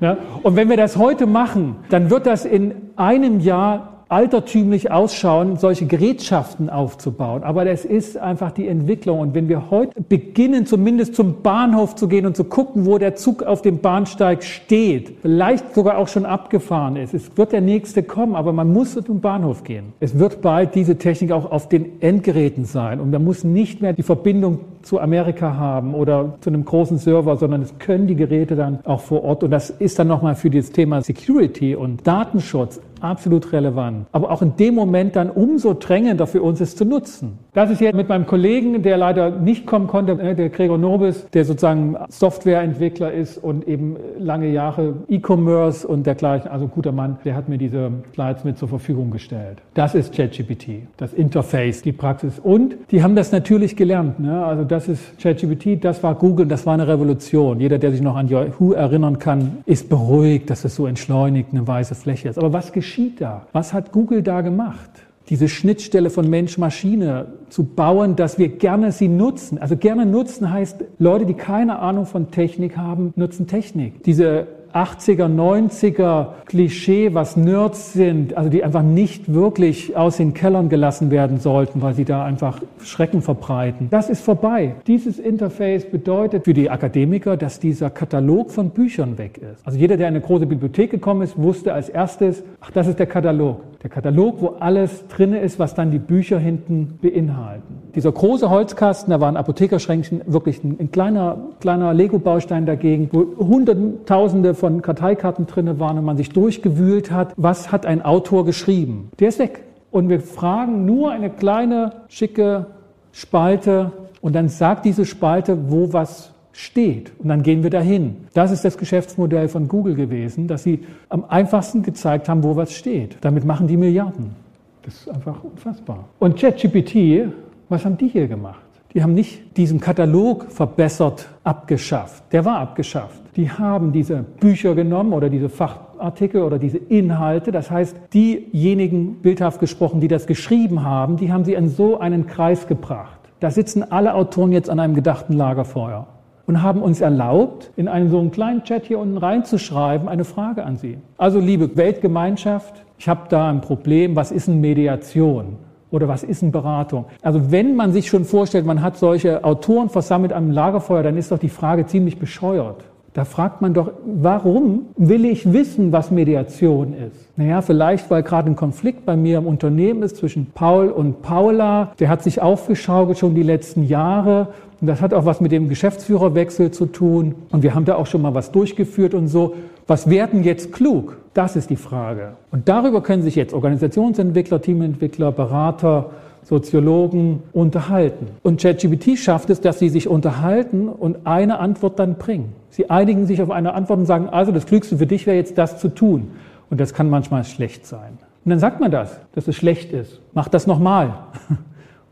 Ja, und wenn wir das heute machen, dann wird das in einem Jahr altertümlich ausschauen, solche Gerätschaften aufzubauen. Aber das ist einfach die Entwicklung. Und wenn wir heute beginnen, zumindest zum Bahnhof zu gehen und zu gucken, wo der Zug auf dem Bahnsteig steht, vielleicht sogar auch schon abgefahren ist, es wird der nächste kommen, aber man muss zum Bahnhof gehen. Es wird bald diese Technik auch auf den Endgeräten sein. Und man muss nicht mehr die Verbindung zu Amerika haben oder zu einem großen Server, sondern es können die Geräte dann auch vor Ort. Und das ist dann nochmal für das Thema Security und Datenschutz absolut relevant. Aber auch in dem Moment dann umso drängender für uns es zu nutzen. Das ist jetzt mit meinem Kollegen, der leider nicht kommen konnte, äh, der Gregor Nobis, der sozusagen Softwareentwickler ist und eben lange Jahre E-Commerce und dergleichen. Also guter Mann, der hat mir diese Slides mit zur Verfügung gestellt. Das ist ChatGPT, das Interface, die Praxis. Und die haben das natürlich gelernt. Ne? Also das ist ChatGPT, das war Google, das war eine Revolution. Jeder, der sich noch an Yahoo erinnern kann, ist beruhigt, dass es so entschleunigt eine weiße Fläche ist. Aber was geschieht da? Was hat Google da gemacht? Diese Schnittstelle von Mensch-Maschine zu bauen, dass wir gerne sie nutzen. Also gerne nutzen heißt, Leute, die keine Ahnung von Technik haben, nutzen Technik. Diese 80er, 90er Klischee, was Nerds sind, also die einfach nicht wirklich aus den Kellern gelassen werden sollten, weil sie da einfach Schrecken verbreiten. Das ist vorbei. Dieses Interface bedeutet für die Akademiker, dass dieser Katalog von Büchern weg ist. Also jeder, der in eine große Bibliothek gekommen ist, wusste als erstes, ach, das ist der Katalog. Der Katalog, wo alles drin ist, was dann die Bücher hinten beinhalten. Dieser große Holzkasten, da war ein Apothekerschränkchen, wirklich ein, ein kleiner, kleiner Lego-Baustein dagegen, wo hunderttausende von Karteikarten drin waren und man sich durchgewühlt hat, was hat ein Autor geschrieben. Der ist weg. Und wir fragen nur eine kleine, schicke Spalte und dann sagt diese Spalte, wo was steht. Und dann gehen wir dahin. Das ist das Geschäftsmodell von Google gewesen, dass sie am einfachsten gezeigt haben, wo was steht. Damit machen die Milliarden. Das ist einfach unfassbar. Und ChatGPT, was haben die hier gemacht? Die haben nicht diesen Katalog verbessert, abgeschafft. Der war abgeschafft. Die haben diese Bücher genommen oder diese Fachartikel oder diese Inhalte. Das heißt, diejenigen, bildhaft gesprochen, die das geschrieben haben, die haben sie in so einen Kreis gebracht. Da sitzen alle Autoren jetzt an einem gedachten Lagerfeuer und haben uns erlaubt, in einen so einen kleinen Chat hier unten reinzuschreiben, eine Frage an Sie. Also liebe Weltgemeinschaft, ich habe da ein Problem, was ist eine Mediation? Oder was ist eine Beratung? Also wenn man sich schon vorstellt, man hat solche Autoren versammelt am Lagerfeuer, dann ist doch die Frage ziemlich bescheuert. Da fragt man doch, warum will ich wissen, was Mediation ist? Naja, vielleicht, weil gerade ein Konflikt bei mir im Unternehmen ist zwischen Paul und Paula. Der hat sich aufgeschaukelt schon die letzten Jahre. Und das hat auch was mit dem Geschäftsführerwechsel zu tun. Und wir haben da auch schon mal was durchgeführt und so. Was werden jetzt klug? Das ist die Frage. Und darüber können sich jetzt Organisationsentwickler, Teamentwickler, Berater, Soziologen unterhalten. Und ChatGPT schafft es, dass sie sich unterhalten und eine Antwort dann bringen. Sie einigen sich auf eine Antwort und sagen, also das Klügste für dich wäre jetzt das zu tun. Und das kann manchmal schlecht sein. Und dann sagt man das, dass es schlecht ist. Mach das nochmal. <laughs>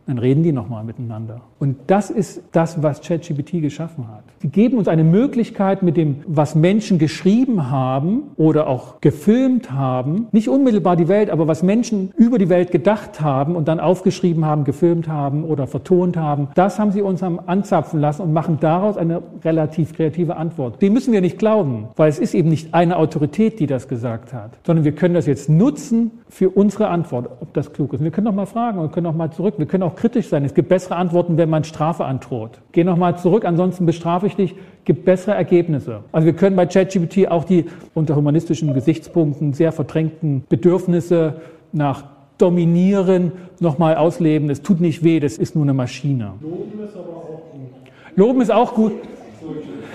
Dann reden die nochmal miteinander. Und das ist das, was ChatGPT geschaffen hat. Sie geben uns eine Möglichkeit, mit dem, was Menschen geschrieben haben oder auch gefilmt haben, nicht unmittelbar die Welt, aber was Menschen über die Welt gedacht haben und dann aufgeschrieben haben, gefilmt haben oder vertont haben, das haben sie uns anzapfen lassen und machen daraus eine relativ kreative Antwort. Dem müssen wir nicht glauben, weil es ist eben nicht eine Autorität, die das gesagt hat, sondern wir können das jetzt nutzen für unsere Antwort, ob das klug ist. Wir können auch mal fragen und können auch mal zurück. Wir können auch kritisch sein. Es gibt bessere Antworten, wenn man Strafe androht. Geh noch mal zurück, ansonsten bestrafe ich dich. Gibt bessere Ergebnisse. Also wir können bei ChatGPT auch die unter humanistischen Gesichtspunkten sehr verdrängten Bedürfnisse nach Dominieren nochmal ausleben. Es tut nicht weh, das ist nur eine Maschine. Loben ist aber auch gut. Loben ist auch gut.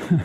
<laughs>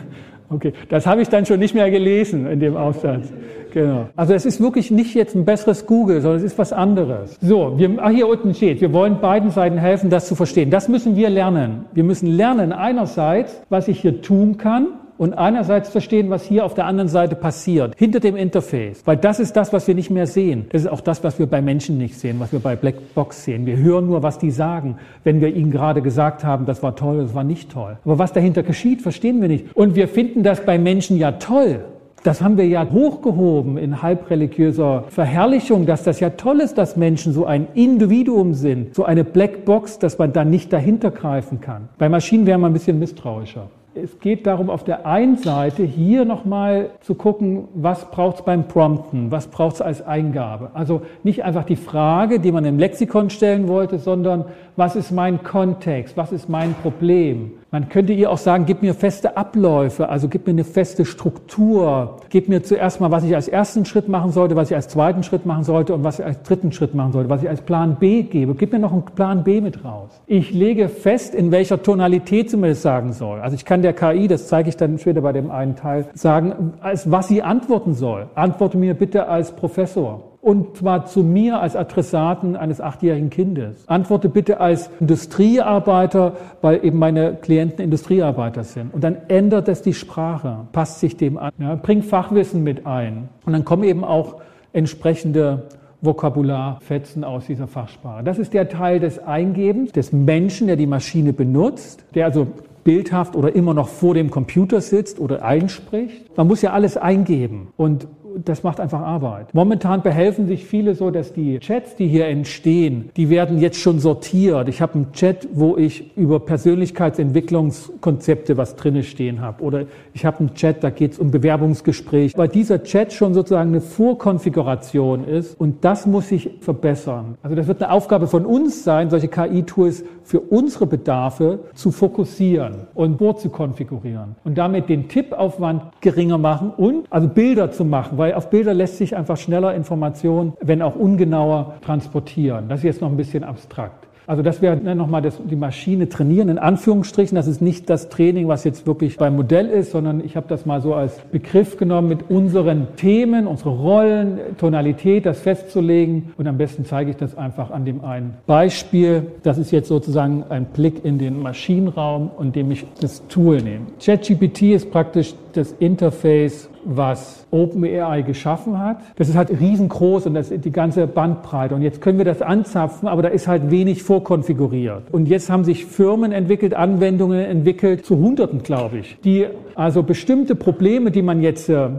Okay, das habe ich dann schon nicht mehr gelesen in dem Aufsatz. Genau. Also es ist wirklich nicht jetzt ein besseres Google, sondern es ist was anderes. So, wir, ach hier unten steht, wir wollen beiden Seiten helfen, das zu verstehen. Das müssen wir lernen. Wir müssen lernen einerseits, was ich hier tun kann und einerseits verstehen, was hier auf der anderen Seite passiert, hinter dem Interface. Weil das ist das, was wir nicht mehr sehen. Das ist auch das, was wir bei Menschen nicht sehen, was wir bei Blackbox sehen. Wir hören nur, was die sagen, wenn wir ihnen gerade gesagt haben, das war toll, das war nicht toll. Aber was dahinter geschieht, verstehen wir nicht. Und wir finden das bei Menschen ja toll. Das haben wir ja hochgehoben in halbreligiöser Verherrlichung, dass das ja toll ist, dass Menschen so ein Individuum sind, so eine Blackbox, dass man da nicht dahinter greifen kann. Bei Maschinen wäre man ein bisschen misstrauischer. Es geht darum, auf der einen Seite hier nochmal zu gucken, was braucht es beim Prompten, was braucht es als Eingabe. Also nicht einfach die Frage, die man im Lexikon stellen wollte, sondern was ist mein Kontext, was ist mein Problem. Man könnte ihr auch sagen, gib mir feste Abläufe, also gib mir eine feste Struktur. Gib mir zuerst mal, was ich als ersten Schritt machen sollte, was ich als zweiten Schritt machen sollte und was ich als dritten Schritt machen sollte, was ich als Plan B gebe. Gib mir noch einen Plan B mit raus. Ich lege fest, in welcher Tonalität sie mir das sagen soll. Also ich kann der KI, das zeige ich dann später bei dem einen Teil, sagen, als was sie antworten soll. Antworte mir bitte als Professor und zwar zu mir als Adressaten eines achtjährigen Kindes. Antworte bitte als Industriearbeiter, weil eben meine Klienten Industriearbeiter sind. Und dann ändert es die Sprache, passt sich dem an, ja, bringt Fachwissen mit ein. Und dann kommen eben auch entsprechende Vokabularfetzen aus dieser Fachsprache. Das ist der Teil des Eingebens des Menschen, der die Maschine benutzt, der also bildhaft oder immer noch vor dem Computer sitzt oder einspricht. Man muss ja alles eingeben. Und das macht einfach Arbeit. Momentan behelfen sich viele so, dass die Chats, die hier entstehen, die werden jetzt schon sortiert. Ich habe einen Chat, wo ich über Persönlichkeitsentwicklungskonzepte was drinne stehen habe. Oder ich habe einen Chat, da geht es um Bewerbungsgespräch. Weil dieser Chat schon sozusagen eine Vorkonfiguration ist und das muss sich verbessern. Also das wird eine Aufgabe von uns sein, solche KI-Tools für unsere Bedarfe zu fokussieren und vorzukonfigurieren und damit den Tippaufwand geringer machen und also Bilder zu machen, weil auf Bilder lässt sich einfach schneller Informationen, wenn auch ungenauer, transportieren. Das ist jetzt noch ein bisschen abstrakt. Also das wäre ne, nochmal die Maschine trainieren, in Anführungsstrichen. Das ist nicht das Training, was jetzt wirklich beim Modell ist, sondern ich habe das mal so als Begriff genommen, mit unseren Themen, unsere Rollen, Tonalität, das festzulegen. Und am besten zeige ich das einfach an dem einen Beispiel. Das ist jetzt sozusagen ein Blick in den Maschinenraum, in dem ich das Tool nehme. ChatGPT ist praktisch das Interface was OpenAI geschaffen hat. Das ist halt riesengroß und das ist die ganze Bandbreite. Und jetzt können wir das anzapfen, aber da ist halt wenig vorkonfiguriert. Und jetzt haben sich Firmen entwickelt, Anwendungen entwickelt, zu Hunderten, glaube ich, die also bestimmte Probleme, die man jetzt äh,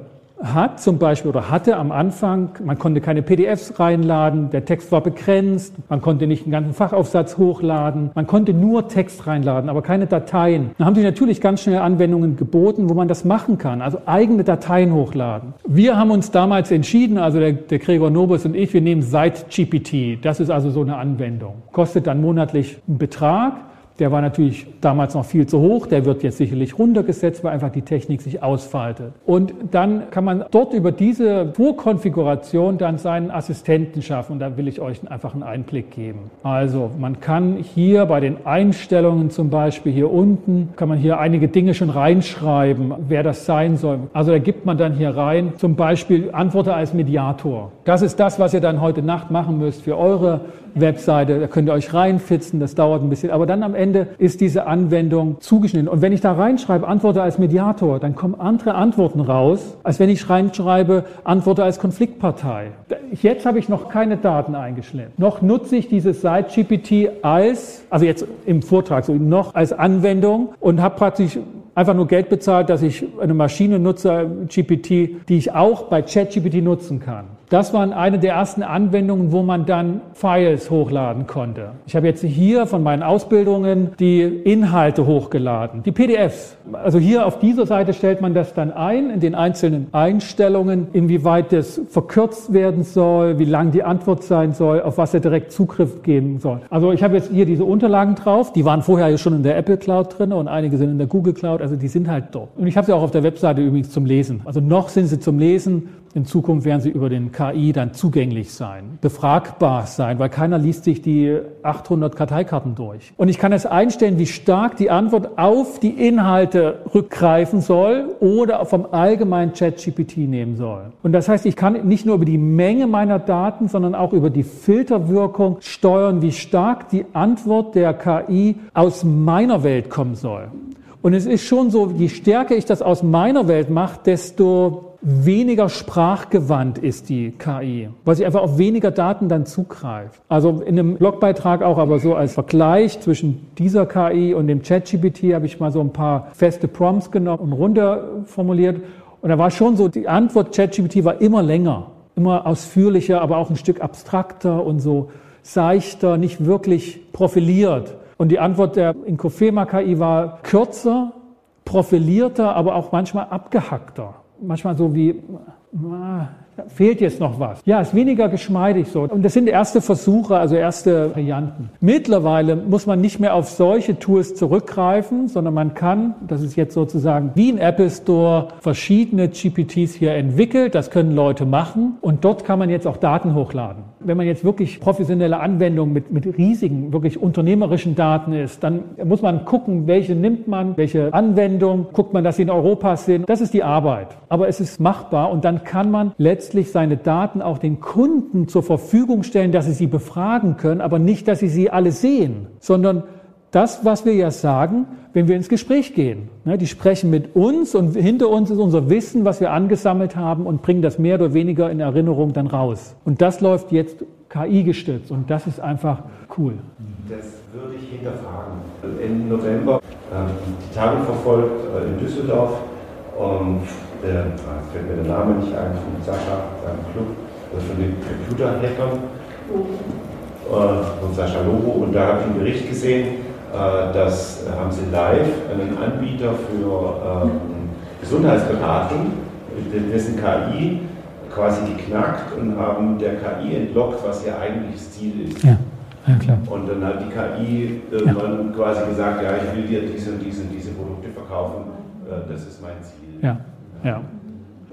hat zum Beispiel oder hatte am Anfang, man konnte keine PDFs reinladen, der Text war begrenzt, man konnte nicht einen ganzen Fachaufsatz hochladen, man konnte nur Text reinladen, aber keine Dateien. Dann haben sich natürlich ganz schnell Anwendungen geboten, wo man das machen kann, also eigene Dateien hochladen. Wir haben uns damals entschieden, also der, der Gregor Nobus und ich, wir nehmen SiteGPT. Das ist also so eine Anwendung. Kostet dann monatlich einen Betrag Der war natürlich damals noch viel zu hoch, der wird jetzt sicherlich runtergesetzt, weil einfach die Technik sich ausfaltet. Und dann kann man dort über diese Vorkonfiguration dann seinen Assistenten schaffen. Und da will ich euch einfach einen Einblick geben. Also man kann hier bei den Einstellungen zum Beispiel hier unten, kann man hier einige Dinge schon reinschreiben, wer das sein soll. Also da gibt man dann hier rein, zum Beispiel Antworte als Mediator. Das ist das, was ihr dann heute Nacht machen müsst für eure Webseite. Da könnt ihr euch reinfitzen, das dauert ein bisschen. Aber dann am Ende ist diese Anwendung zugeschnitten. Und wenn ich da reinschreibe, Antworte als Mediator, dann kommen andere Antworten raus, als wenn ich reinschreibe, Antworte als Konfliktpartei. Jetzt habe ich noch keine Daten eingeschleppt. Noch nutze ich dieses Site-GPT als, also jetzt im Vortrag, so noch als Anwendung und habe praktisch einfach nur Geld bezahlt, dass ich eine Maschine nutze, GPT, die ich auch bei ChatGPT nutzen kann. Das waren eine der ersten Anwendungen, wo man dann Files hochladen konnte. Ich habe jetzt hier von meinen Ausbildungen die Inhalte hochgeladen, die PDFs. Also hier auf dieser Seite stellt man das dann ein in den einzelnen Einstellungen, inwieweit das verkürzt werden soll, wie lang die Antwort sein soll, auf was er direkt Zugriff geben soll. Also ich habe jetzt hier diese Unterlagen drauf, die waren vorher schon in der Apple Cloud drin und einige sind in der Google Cloud, also die sind halt dort. Und ich habe sie auch auf der Webseite übrigens zum Lesen. Also noch sind sie zum Lesen in Zukunft werden sie über den KI dann zugänglich sein, befragbar sein, weil keiner liest sich die 800 Karteikarten durch. Und ich kann es einstellen, wie stark die Antwort auf die Inhalte rückgreifen soll oder vom allgemeinen Chat-GPT nehmen soll. Und das heißt, ich kann nicht nur über die Menge meiner Daten, sondern auch über die Filterwirkung steuern, wie stark die Antwort der KI aus meiner Welt kommen soll. Und es ist schon so, je stärker ich das aus meiner Welt mache, desto weniger sprachgewandt ist die KI, weil sie einfach auf weniger Daten dann zugreift. Also in einem Blogbeitrag auch, aber so als Vergleich zwischen dieser KI und dem ChatGPT habe ich mal so ein paar feste Prompts genommen und runter formuliert. Und da war schon so, die Antwort ChatGPT war immer länger, immer ausführlicher, aber auch ein Stück abstrakter und so seichter, nicht wirklich profiliert. Und die Antwort der Inkofema KI war kürzer, profilierter, aber auch manchmal abgehackter manchmal so wie, ah, fehlt jetzt noch was. Ja, ist weniger geschmeidig so. Und das sind erste Versuche, also erste Varianten. Mittlerweile muss man nicht mehr auf solche Tools zurückgreifen, sondern man kann, das ist jetzt sozusagen wie ein Apple Store, verschiedene GPTs hier entwickelt. Das können Leute machen. Und dort kann man jetzt auch Daten hochladen. Wenn man jetzt wirklich professionelle Anwendungen mit, mit riesigen, wirklich unternehmerischen Daten ist, dann muss man gucken, welche nimmt man, welche Anwendung, guckt man, dass sie in Europa sind. Das ist die Arbeit. Aber es ist machbar und dann kann man letztlich seine Daten auch den Kunden zur Verfügung stellen, dass sie sie befragen können, aber nicht, dass sie sie alle sehen, sondern das, was wir ja sagen, wenn wir ins Gespräch gehen. Ne, die sprechen mit uns und hinter uns ist unser Wissen, was wir angesammelt haben und bringen das mehr oder weniger in Erinnerung dann raus. Und das läuft jetzt KI gestützt und das ist einfach cool. Das würde ich hinterfragen. Im November ähm, die Tage verfolgt äh, in Düsseldorf und der, ah, fällt mir der Name nicht ein, von Sascha, seinem Club, also von den Computerhackern, äh, von Sascha Lobo. Und da habe ich einen Bericht gesehen, äh, dass äh, haben sie live einen Anbieter für ähm, Gesundheitsberatung, dessen KI quasi geknackt und haben der KI entlockt, was ihr eigentliches Ziel ist. Ja. Ja, klar. Und dann hat die KI irgendwann ja. quasi gesagt, ja, ich will dir diese und diese, diese Produkte verkaufen, äh, das ist mein Ziel. Ja. Ja.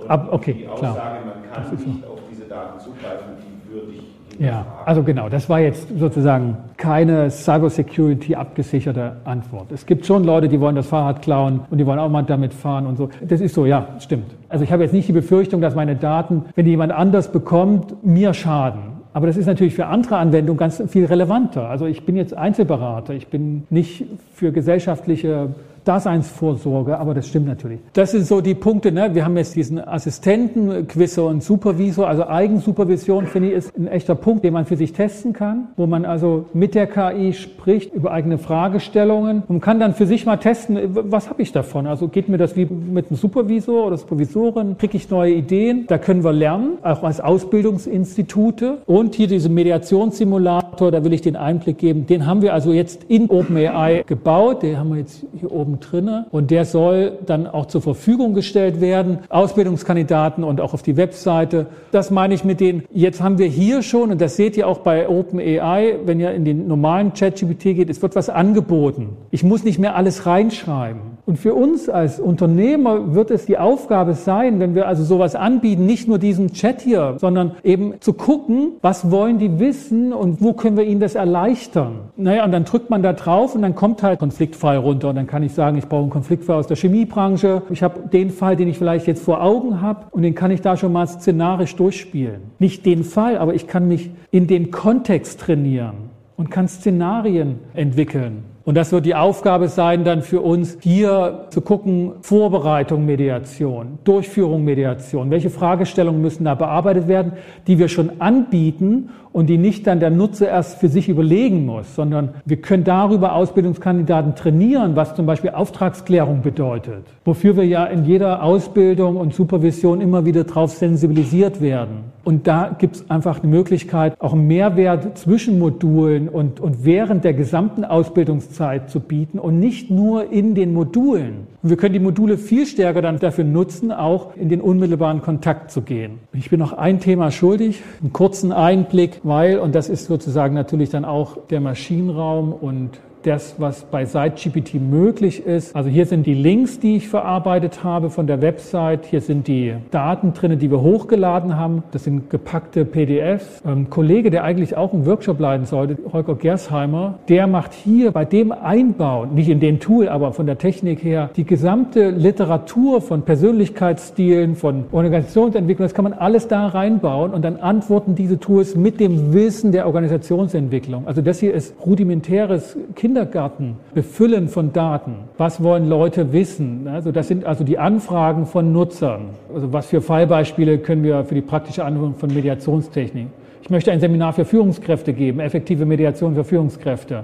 Ab, okay, die Aussage, klar. man kann nicht auf diese Daten zugreifen, die würde ich ja, also genau, das war jetzt sozusagen keine Cybersecurity abgesicherte Antwort. Es gibt schon Leute, die wollen das Fahrrad klauen und die wollen auch mal damit fahren und so. Das ist so, ja, stimmt. Also ich habe jetzt nicht die Befürchtung, dass meine Daten, wenn die jemand anders bekommt, mir schaden. Aber das ist natürlich für andere Anwendungen ganz viel relevanter. Also ich bin jetzt Einzelberater, ich bin nicht für gesellschaftliche Daseinsvorsorge, aber das stimmt natürlich. Das sind so die Punkte. Ne? Wir haben jetzt diesen Assistenten, Quizzer und Supervisor. Also Eigensupervision, finde ich, ist ein echter Punkt, den man für sich testen kann, wo man also mit der KI spricht über eigene Fragestellungen und kann dann für sich mal testen, was habe ich davon? Also geht mir das wie mit einem Supervisor oder Supervisorin? Kriege ich neue Ideen? Da können wir lernen, auch als Ausbildungsinstitute. Und hier diese Mediationssimulator, da will ich den Einblick geben. Den haben wir also jetzt in OpenAI gebaut. Den haben wir jetzt hier oben Schulung drinne und der soll dann auch zur Verfügung gestellt werden, Ausbildungskandidaten und auch auf die Webseite. Das meine ich mit den, jetzt haben wir hier schon, und das seht ihr auch bei OpenAI, wenn ihr in den normalen ChatGPT geht, es wird was angeboten. Ich muss nicht mehr alles reinschreiben. Und für uns als Unternehmer wird es die Aufgabe sein, wenn wir also sowas anbieten, nicht nur diesen Chat hier, sondern eben zu gucken, was wollen die wissen und wo können wir ihnen das erleichtern. Naja, und dann drückt man da drauf und dann kommt halt Konfliktfall runter. Und dann kann ich sagen, ich brauche einen Konfliktfall aus der Chemiebranche. Ich habe den Fall, den ich vielleicht jetzt vor Augen habe und den kann ich da schon mal szenarisch durchspielen. Nicht den Fall, aber ich kann mich in den Kontext trainieren und kann Szenarien entwickeln. Und das wird die Aufgabe sein, dann für uns hier zu gucken, Vorbereitung Mediation, Durchführung Mediation. Welche Fragestellungen müssen da bearbeitet werden, die wir schon anbieten und die nicht dann der Nutzer erst für sich überlegen muss, sondern wir können darüber Ausbildungskandidaten trainieren, was zum Beispiel Auftragsklärung bedeutet, wofür wir ja in jeder Ausbildung und Supervision immer wieder drauf sensibilisiert werden. Und da gibt es einfach eine Möglichkeit, auch einen Mehrwert zwischen Modulen und, und während der gesamten Ausbildungszeit zu bieten und nicht nur in den Modulen. Und wir können die Module viel stärker dann dafür nutzen, auch in den unmittelbaren Kontakt zu gehen. Ich bin noch ein Thema schuldig, einen kurzen Einblick, weil, und das ist sozusagen natürlich dann auch der Maschinenraum und das, was bei SiteGPT möglich ist. Also hier sind die Links, die ich verarbeitet habe von der Website. Hier sind die Daten drin, die wir hochgeladen haben. Das sind gepackte PDFs. Ein Kollege, der eigentlich auch einen Workshop leiten sollte, Holger Gersheimer, der macht hier bei dem Einbau, nicht in dem Tool, aber von der Technik her, die gesamte Literatur von Persönlichkeitsstilen, von Organisationsentwicklung, das kann man alles da reinbauen und dann antworten diese Tools mit dem Wissen der Organisationsentwicklung. Also das hier ist rudimentäres Kinder Kindergarten befüllen von Daten. Was wollen Leute wissen? Also das sind also die Anfragen von Nutzern. Also was für Fallbeispiele können wir für die praktische Anwendung von Mediationstechnik? Ich möchte ein Seminar für Führungskräfte geben, effektive Mediation für Führungskräfte.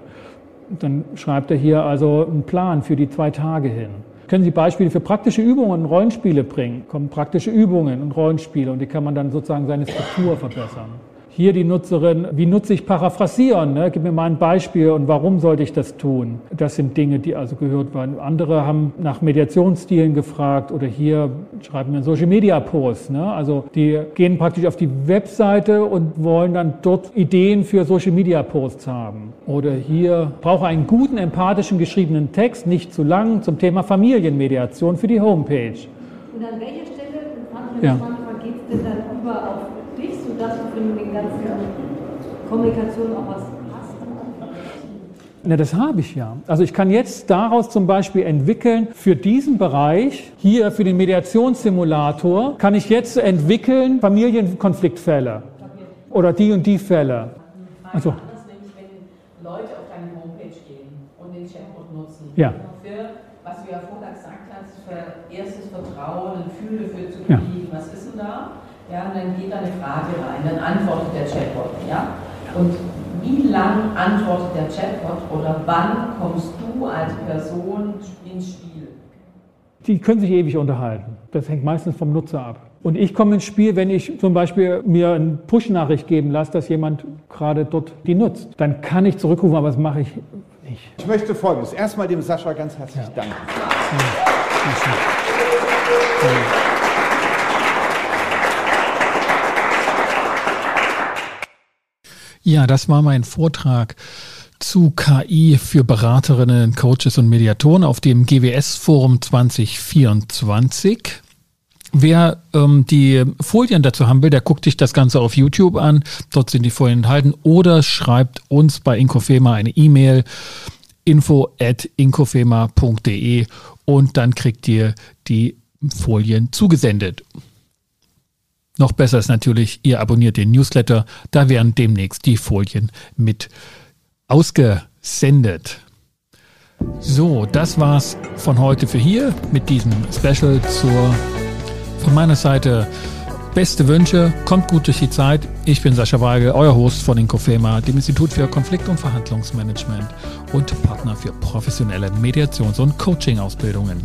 Dann schreibt er hier also einen Plan für die zwei Tage hin. Können Sie Beispiele für praktische Übungen und Rollenspiele bringen? Kommen praktische Übungen und Rollenspiele und die kann man dann sozusagen seine Struktur verbessern. Hier die Nutzerin, wie nutze ich Paraphrasieren? Ne? Gib mir mal ein Beispiel und warum sollte ich das tun? Das sind Dinge, die also gehört werden. Andere haben nach Mediationsstilen gefragt oder hier schreiben mir einen Social Media Post. Ne? Also die gehen praktisch auf die Webseite und wollen dann dort Ideen für Social Media Posts haben. Oder hier brauche einen guten, empathischen geschriebenen Text, nicht zu lang, zum Thema Familienmediation für die Homepage. Und an welcher Stelle, ja. geht es denn dann über auf du von den ganzen Kommunikationen auch was? Na, das habe ich ja. Also ich kann jetzt daraus zum Beispiel entwickeln, für diesen Bereich, hier für den Mediationssimulator, kann ich jetzt entwickeln Familienkonfliktfälle oder die und die Fälle. Also, wenn Leute auf deine Homepage gehen und den Chatbot nutzen, ja. für, was du ja vorher gesagt hast, für erstes Vertrauen, ein Gefühl dafür zu kriegen, ja. was ist denn da? Ja, und dann geht da eine Frage rein, dann antwortet der Chatbot. Ja? Und wie lang antwortet der Chatbot oder wann kommst du als Person ins Spiel? Die können sich ewig unterhalten. Das hängt meistens vom Nutzer ab. Und ich komme ins Spiel, wenn ich zum Beispiel mir eine Push-Nachricht geben lasse, dass jemand gerade dort die nutzt. Dann kann ich zurückrufen, aber das mache ich nicht. Ich möchte Folgendes. Erstmal dem Sascha ganz herzlich ja. danken. Ja. Ja, das war mein Vortrag zu KI für Beraterinnen, Coaches und Mediatoren auf dem GWS Forum 2024. Wer ähm, die Folien dazu haben will, der guckt sich das Ganze auf YouTube an. Dort sind die Folien enthalten oder schreibt uns bei Inkofema eine E-Mail info at inkofema.de und dann kriegt ihr die Folien zugesendet. Noch besser ist natürlich, ihr abonniert den Newsletter, da werden demnächst die Folien mit ausgesendet. So, das war's von heute für hier mit diesem Special zur von meiner Seite beste Wünsche, kommt gut durch die Zeit. Ich bin Sascha Weigel, euer Host von Inkofema, dem Institut für Konflikt- und Verhandlungsmanagement und Partner für professionelle Mediations- und Coaching-Ausbildungen.